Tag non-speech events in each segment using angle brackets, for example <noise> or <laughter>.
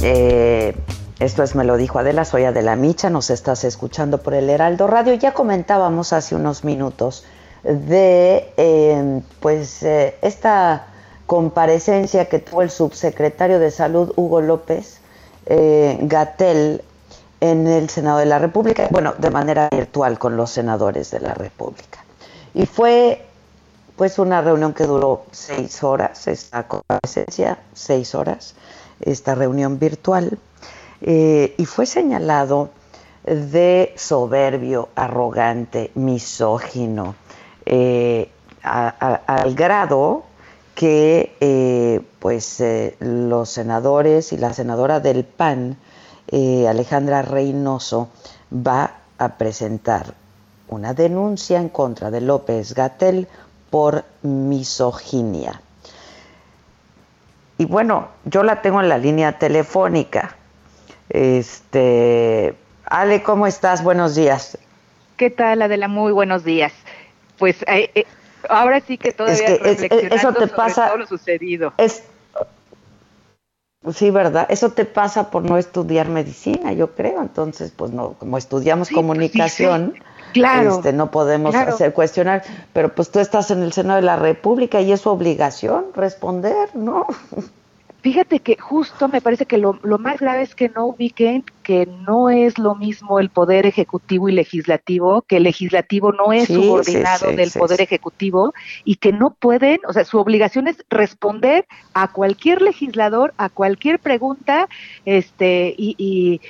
Eh, esto es Me lo dijo Adela, soy Adela Micha, nos estás escuchando por el Heraldo Radio. Ya comentábamos hace unos minutos de eh, pues eh, esta comparecencia que tuvo el subsecretario de Salud Hugo López Gatel en el Senado de la República, bueno, de manera virtual con los senadores de la República. Y fue pues una reunión que duró seis horas, esta comparecencia, seis horas esta reunión virtual, eh, y fue señalado de soberbio, arrogante, misógino, eh, al grado que eh, pues los senadores y la senadora del PAN, Alejandra Reynoso, va a presentar una denuncia en contra de López Gatel por misoginia. Y bueno, yo la tengo en la línea telefónica. Este, Ale, ¿cómo estás? Buenos días. ¿Qué tal, Adela? Muy buenos días. Pues eh, eh, ahora sí que todavía es que eso te pasa, todo lo sucedido. Es, sí, ¿verdad? Eso te pasa por no estudiar medicina, yo creo. Entonces, pues no, como estudiamos pues comunicación, Claro. Este, no podemos hacer cuestionar, pero pues tú estás en el seno de la República y es su obligación responder, ¿no? Fíjate que justo me parece que lo, más grave es que no ubiquen que no es lo mismo el poder ejecutivo y legislativo, que el legislativo no es subordinado del poder ejecutivo y que no pueden, o sea, su obligación es responder a cualquier legislador, a cualquier pregunta, este, y y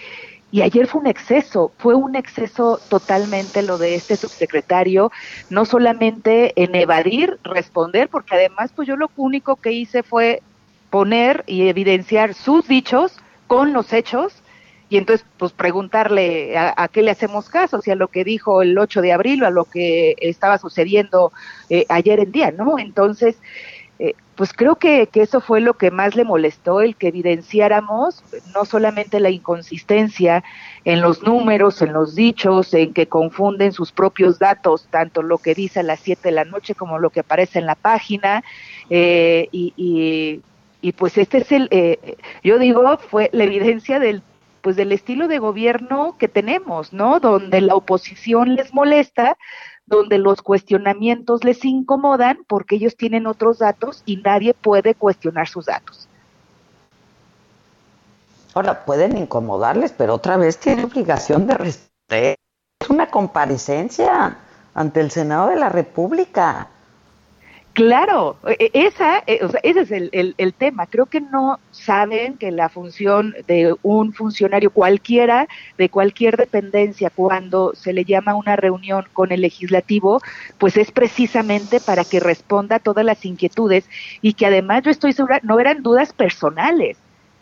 ayer fue un exceso, fue un exceso totalmente lo de este subsecretario, no solamente en evadir, responder, porque además pues yo lo único que hice fue poner y evidenciar sus dichos con los hechos y entonces pues preguntarle a, qué le hacemos caso, si a lo que dijo el 8 de abril o a lo que estaba sucediendo eh, ayer en día, ¿no? Entonces, pues creo que, eso fue lo que más le molestó, el que evidenciáramos no solamente la inconsistencia en los números, en los dichos, en que confunden sus propios datos, tanto lo que dice a las 7 de la noche como lo que aparece en la página, eh, y, y, pues este es el, eh, yo digo, fue la evidencia del pues del estilo de gobierno que tenemos, ¿no? Donde la oposición les molesta, donde los cuestionamientos les incomodan porque ellos tienen otros datos y nadie puede cuestionar sus datos. Ahora, pueden incomodarles, pero otra vez tiene obligación de responder. Es una comparecencia ante el Senado de la República. Claro, e, esa, e, ese es el, el, tema. Creo que no saben que la función de un funcionario cualquiera, de cualquier dependencia, cuando se le llama a una reunión con el legislativo, pues es precisamente para que responda a todas las inquietudes y que además yo estoy segura, no eran dudas personales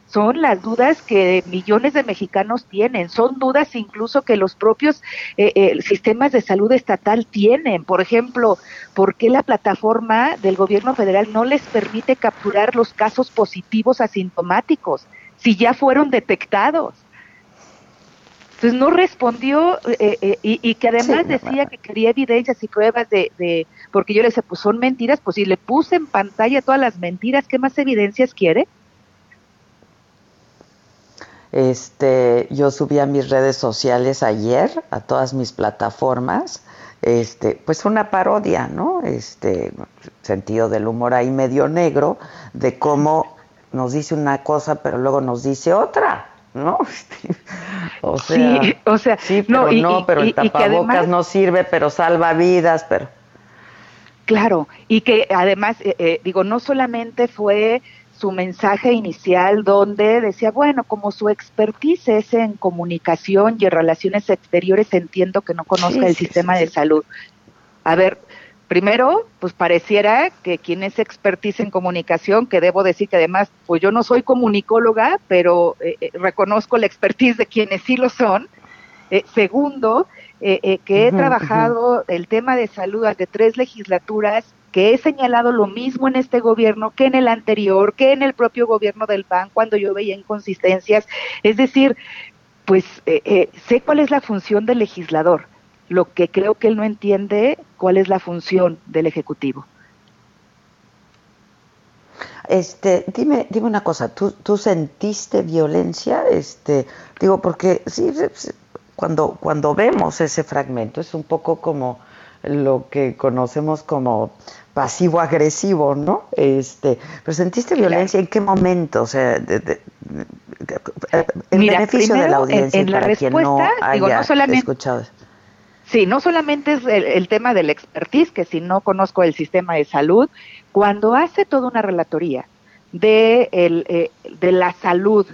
son las dudas que millones de mexicanos tienen, son dudas incluso que los propios eh, eh, sistemas de salud estatal tienen. Por ejemplo, ¿por qué la plataforma del gobierno federal no les permite capturar los casos positivos asintomáticos si ya fueron detectados? Entonces no respondió eh, y, que además decía que quería evidencias y pruebas de, de, porque yo le decía, pues son mentiras, pues si le puse en pantalla todas las mentiras, ¿qué más evidencias quiere? Este, yo subí a mis redes sociales ayer, a todas mis plataformas, este, pues una parodia, ¿no? Este, sentido del humor ahí medio negro, de cómo nos dice una cosa, pero luego nos dice otra, ¿no? <laughs> o sea, sí, o sea, sí, pero no, pero el tapabocas no sirve, pero salva vidas, pero Claro, y que además, eh, eh, digo, no solamente fue su mensaje inicial donde decía, bueno, como su expertise es en comunicación y en relaciones exteriores, entiendo que no conozca el sistema de salud. A ver, primero, pues pareciera que quien es expertise en comunicación, que debo decir que además, pues yo no soy comunicóloga, pero eh, eh, reconozco la expertise de quienes sí lo son. Eh, segundo, que he trabajado el tema de salud ante tres legislaturas que he señalado lo mismo en este gobierno que en el anterior, que en el propio gobierno del PAN, cuando yo veía inconsistencias. Es decir, pues eh, eh, sé cuál es la función del legislador. Lo que creo que él no entiende, cuál es la función del Ejecutivo. Este, dime, dime una cosa, ¿tú, ¿tú sentiste violencia? Este, digo, porque sí, cuando, cuando vemos ese fragmento es un poco como lo que conocemos como pasivo-agresivo, ¿no? Este, pero sentiste violencia en qué momento, o sea, el beneficio de la audiencia en, la respuesta, digo, no solamente, escuchado. Sí, no solamente es el, tema del expertise, que si no conozco el sistema de salud, cuando hace toda una relatoría de, el, eh, de la salud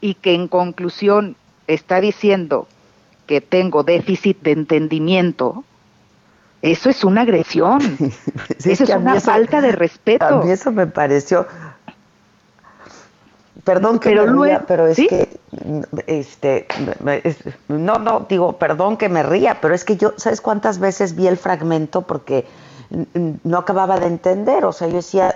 y que en conclusión está diciendo que tengo déficit de entendimiento, eso es una agresión. <laughs> eso es una falta de respeto. A mí eso me pareció. Perdón que me ría, pero es que este no no digo, perdón que me ría, pero es que yo ¿sabes cuántas veces vi el fragmento porque no acababa de entender, o sea, yo decía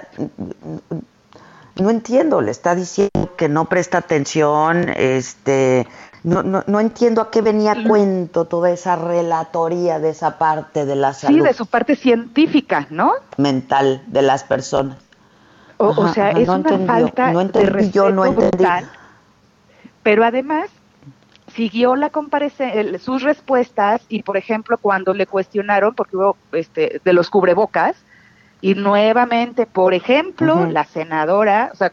no entiendo, le está diciendo que no presta atención, este no, no, no entiendo a qué venía cuento toda esa relatoría de esa parte de la salud. Sí, de su parte científica, ¿no? Mental de las personas. O, sea, es una falta de respeto yo no entendí. pero además siguió la sus respuestas y, por ejemplo, cuando le cuestionaron, porque hubo este, de los cubrebocas, y nuevamente, por ejemplo, la senadora, o sea,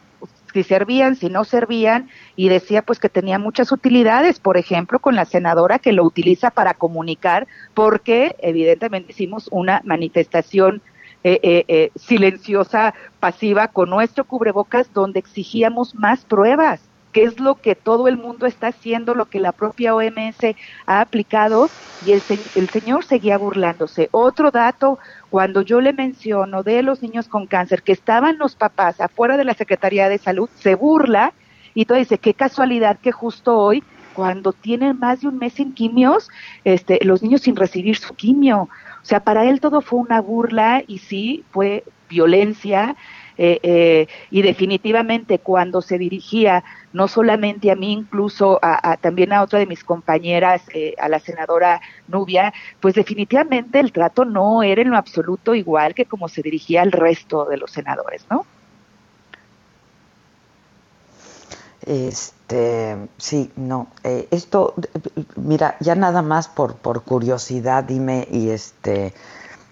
si servían, si no servían, y decía pues que tenía muchas utilidades, por ejemplo, con la senadora que lo utiliza para comunicar, porque evidentemente hicimos una manifestación eh, eh, eh, silenciosa, pasiva, con nuestro cubrebocas, donde exigíamos más pruebas que es lo que todo el mundo está haciendo, lo que la propia OMS ha aplicado, y el, el señor seguía burlándose. Otro dato, cuando yo le menciono de los niños con cáncer, que estaban los papás afuera de la Secretaría de Salud, se burla y todo dice, qué casualidad que justo hoy, cuando tienen más de un mes sin quimios, este, los niños sin recibir su quimio. O sea, para él todo fue una burla y sí, fue violencia, eh, eh, y definitivamente cuando se dirigía no solamente a mí, incluso a, también a otra de mis compañeras, eh, a la senadora Nubia, pues definitivamente el trato no era en lo absoluto igual que como se dirigía al resto de los senadores, ¿no? Este, sí, no, esto, mira, ya nada más por, por curiosidad, dime, y este,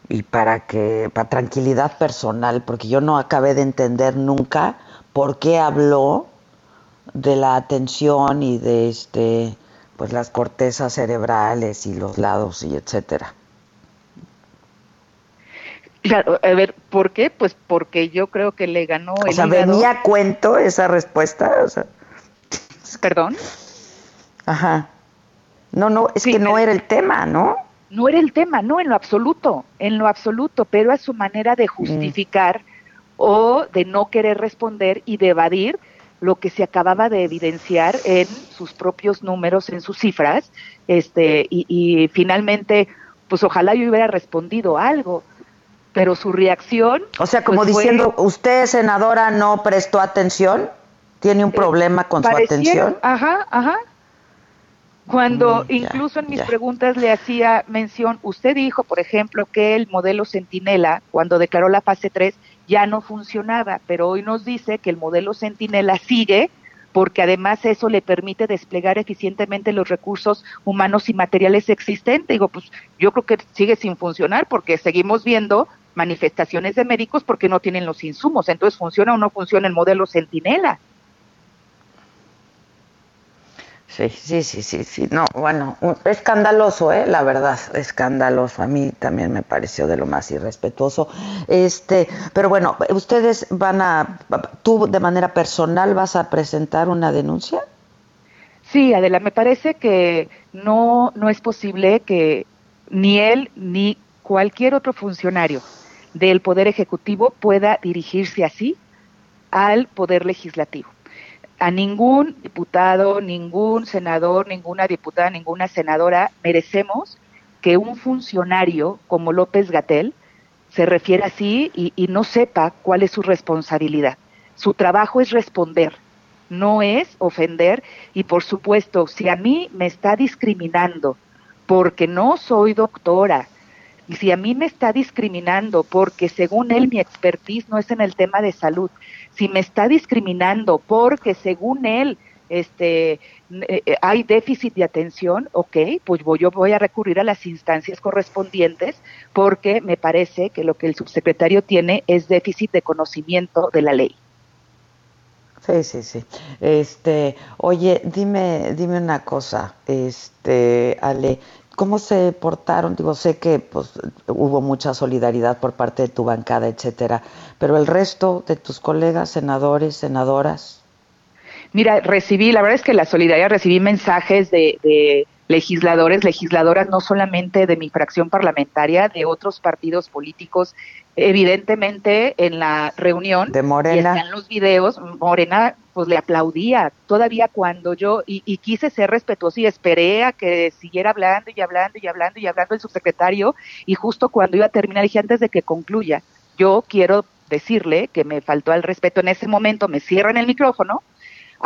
y para que para tranquilidad personal, porque yo no acabé de entender nunca por qué habló de la atención y de este pues las cortezas cerebrales y los lados y etcétera. Claro, a ver, ¿por qué? Pues porque yo creo que le ganó el O sea, venía a cuento esa respuesta, o sea. ¿Perdón? Ajá. No, no, es que no era el tema, ¿no? No era el tema, no, en lo absoluto, en lo absoluto, pero a su manera de justificar o de no querer responder y de evadir lo que se acababa de evidenciar en sus propios números, en sus cifras, este, y, finalmente, pues ojalá yo hubiera respondido algo, pero su reacción. O sea, como pues, diciendo, usted, senadora, no prestó atención, tiene un eh, problema con su atención. Ajá, ajá, cuando mm, incluso en mis preguntas le hacía mención, usted dijo, por ejemplo, que el modelo Centinela, cuando declaró la fase 3, ya no funcionaba, pero hoy nos dice que el modelo Centinela sigue porque además eso le permite desplegar eficientemente los recursos humanos y materiales existentes. Digo, pues yo creo que sigue sin funcionar porque seguimos viendo manifestaciones de médicos porque no tienen los insumos. Entonces, ¿funciona o no funciona el modelo Centinela? Sí, sí, sí, sí, sí. No, bueno, escandaloso, ¿eh? La verdad, escandaloso. A mí también me pareció de lo más irrespetuoso. Este, pero bueno, ustedes van a, tú de manera personal vas a presentar una denuncia. Sí, Adela, me parece que no, no es posible que ni él ni cualquier otro funcionario del Poder Ejecutivo pueda dirigirse así al Poder Legislativo a ningún diputado, ningún senador, ninguna diputada, ninguna senadora merecemos que un funcionario como López Gatel se refiera así y, y, no sepa cuál es su responsabilidad. Su trabajo es responder, no es ofender y por supuesto, si a mí me está discriminando porque no soy doctora, y si a mí me está discriminando porque según él mi expertise no es en el tema de salud, si me está discriminando porque según él este eh, eh, hay déficit de atención, ok, pues voy, yo voy a recurrir a las instancias correspondientes porque me parece que lo que el subsecretario tiene es déficit de conocimiento de la ley. Sí, sí, sí. Este, oye, dime, dime una cosa, este, Ale, ¿Cómo se portaron? Digo, sé que pues, hubo mucha solidaridad por parte de tu bancada, etcétera, pero el resto de tus colegas, senadores, senadoras. Mira, recibí, la verdad es que la solidaridad, recibí mensajes de, de legisladores, legisladoras, no solamente de mi fracción parlamentaria, de otros partidos políticos. Evidentemente, en la reunión, de Morena. y en los videos, Morena pues le aplaudía. Todavía cuando yo, y, y, quise ser respetuoso y esperé a que siguiera hablando y hablando y hablando y hablando el subsecretario, y justo cuando iba a terminar, dije antes de que concluya, yo quiero decirle que me faltó al respeto en ese momento, me cierran el micrófono,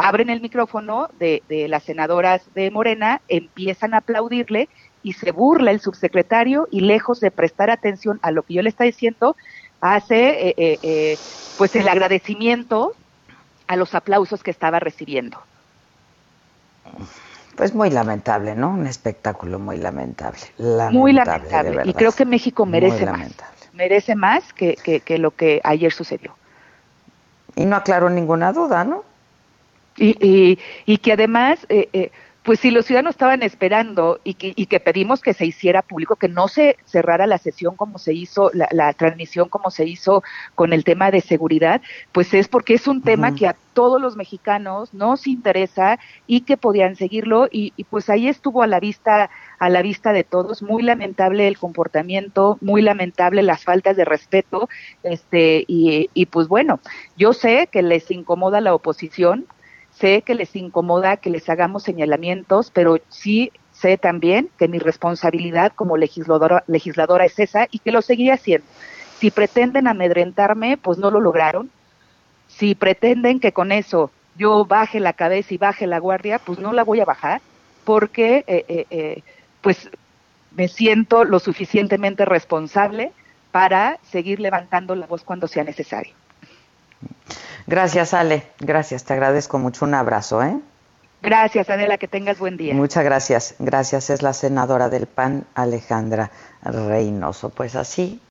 abren el micrófono de, de, las senadoras de Morena, empiezan a aplaudirle y se burla el subsecretario y lejos de prestar atención a lo que yo le está diciendo, hace eh, eh, eh, pues el agradecimiento a los aplausos que estaba recibiendo. Pues muy lamentable, ¿no? Un espectáculo muy lamentable. lamentable muy lamentable. Y creo que México merece más. Merece más que, que, que lo que ayer sucedió. Y no aclaró ninguna duda, ¿no? Y, y, y, que además, eh, eh, pues si los ciudadanos estaban esperando y que, y que, pedimos que se hiciera público, que no se cerrara la sesión como se hizo, la, la transmisión como se hizo con el tema de seguridad, pues es porque es un tema uh -huh. que a todos los mexicanos nos interesa y que podían seguirlo y, y, pues ahí estuvo a la vista a la vista de todos muy lamentable el comportamiento muy lamentable las faltas de respeto este y, y pues bueno yo sé que les incomoda la oposición sé que les incomoda que les hagamos señalamientos, pero sí sé también que mi responsabilidad como legisladora, legisladora es esa y que lo seguiré haciendo. Si pretenden amedrentarme, pues no lo lograron. Si pretenden que con eso yo baje la cabeza y baje la guardia, pues no la voy a bajar, porque eh, eh, eh, pues me siento lo suficientemente responsable para seguir levantando la voz cuando sea necesario. Gracias, Ale. Gracias, te agradezco mucho. Un abrazo, ¿eh? Gracias, Adela, que tengas buen día. Muchas gracias. Gracias, es la senadora del PAN, Alejandra Reynoso. Pues así.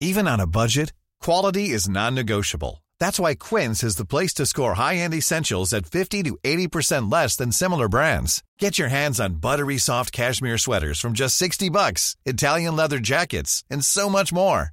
Even on a budget, quality is non-negotiable. That's why Quince is the place to score high-end essentials at 50 to 80% less than similar brands. Get your hands on buttery soft cashmere sweaters from just 60 bucks, Italian leather jackets, and so much more.